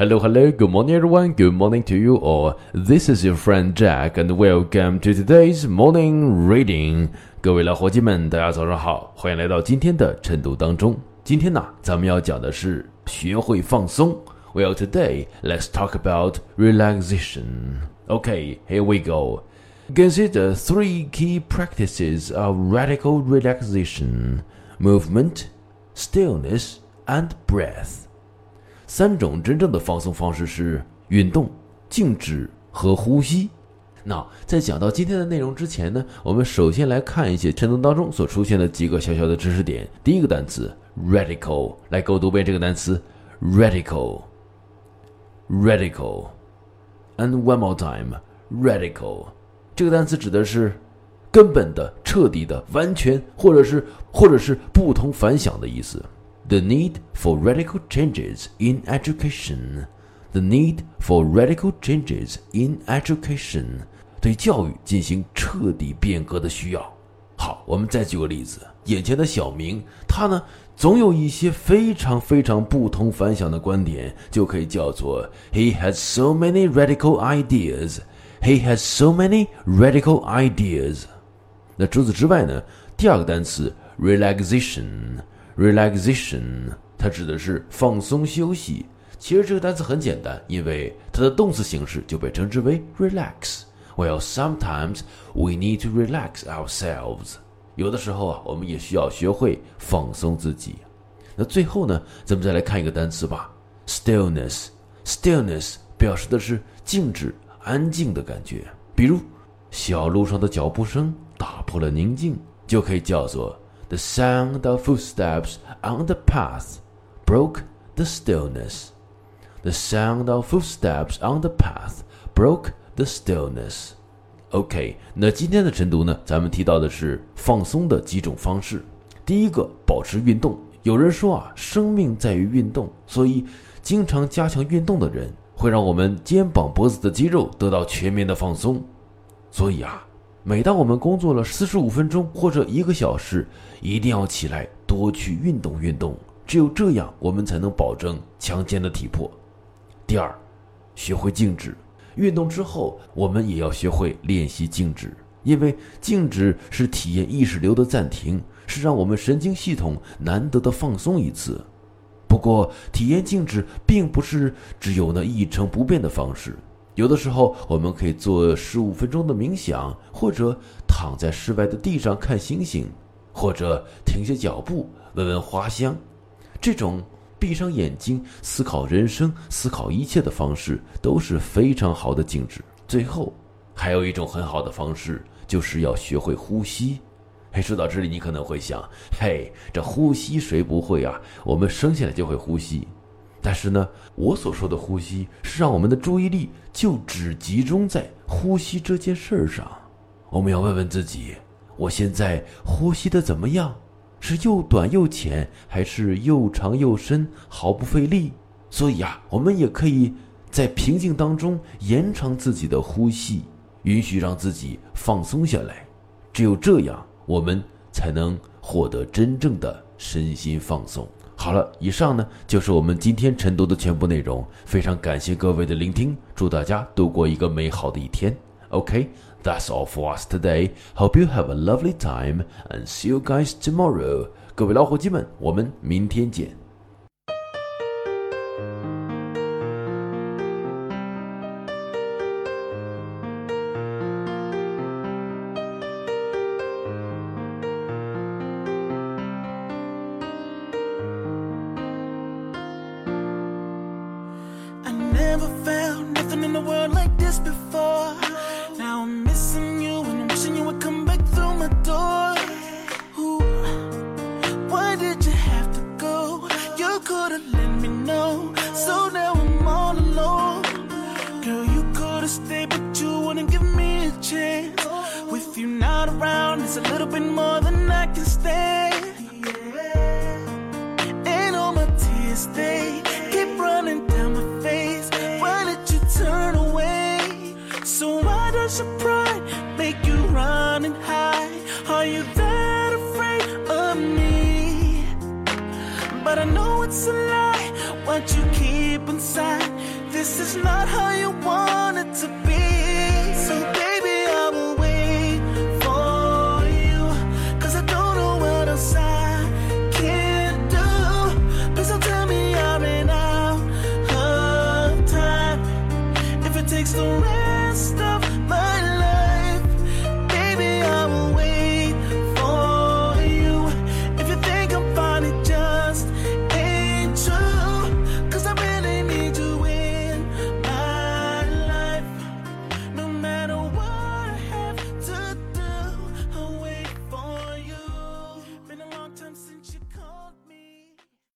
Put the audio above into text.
Hello, hello, good morning, everyone. Good morning to you all. This is your friend Jack, and welcome to today's morning reading. 各位老伙计们，大家早上好，欢迎来到今天的晨读当中。今天呢，咱们要讲的是学会放松。Well, today let's talk about relaxation. Okay, here we go. Consider three key practices of radical relaxation: movement, stillness, and breath. 三种真正的放松方式是运动、静止和呼吸。那在讲到今天的内容之前呢，我们首先来看一些晨读当中所出现的几个小小的知识点。第一个单词 radical，来给我读遍这个单词 radical，radical，and one more time，radical。这个单词指的是根本的、彻底的、完全，或者是或者是不同凡响的意思。The need for radical changes in education. The need for radical changes in education. 对教育进行彻底变革的需要。好，我们再举个例子，眼前的小明，他呢总有一些非常非常不同凡响的观点，就可以叫做 He has so many radical ideas. He has so many radical ideas. 那除此之外呢，第二个单词 relaxation。 Relaxation，它指的是放松休息。其实这个单词很简单，因为它的动词形式就被称之为 relax。Well, sometimes we need to relax ourselves。有的时候啊，我们也需要学会放松自己。那最后呢，咱们再来看一个单词吧，stillness。Stillness 表示的是静止、安静的感觉。比如，小路上的脚步声打破了宁静，就可以叫做。The sound of footsteps on the path broke the stillness. The sound of footsteps on the path broke the stillness. OK，那今天的晨读呢？咱们提到的是放松的几种方式。第一个，保持运动。有人说啊，生命在于运动，所以经常加强运动的人，会让我们肩膀、脖子的肌肉得到全面的放松。所以啊。每当我们工作了四十五分钟或者一个小时，一定要起来多去运动运动，只有这样，我们才能保证强健的体魄。第二，学会静止。运动之后，我们也要学会练习静止，因为静止是体验意识流的暂停，是让我们神经系统难得的放松一次。不过，体验静止并不是只有那一成不变的方式。有的时候，我们可以做十五分钟的冥想，或者躺在室外的地上看星星，或者停下脚步闻闻花香。这种闭上眼睛思考人生、思考一切的方式都是非常好的静止。最后，还有一种很好的方式，就是要学会呼吸。嘿，说到这里，你可能会想：嘿，这呼吸谁不会啊？我们生下来就会呼吸。但是呢，我所说的呼吸是让我们的注意力就只集中在呼吸这件事儿上。我们要问问自己：我现在呼吸的怎么样？是又短又浅，还是又长又深，毫不费力？所以啊，我们也可以在平静当中延长自己的呼吸，允许让自己放松下来。只有这样，我们才能获得真正的身心放松。好了，以上呢就是我们今天晨读的全部内容。非常感谢各位的聆听，祝大家度过一个美好的一天。OK，that's all for us today. Hope you have a lovely time and see you guys tomorrow. 各位老伙计们，我们明天见。Could've let me know. So now I'm all alone. Girl, you could've stayed, but you wouldn't give me a chance. With you not around, it's a little bit more than I can stand. And all my tears, they keep running down my face. Why did you turn away? So why does your pride make you run and hide? Are you that afraid of me? But I know it's a lie. What you keep inside this is not how you want it to be.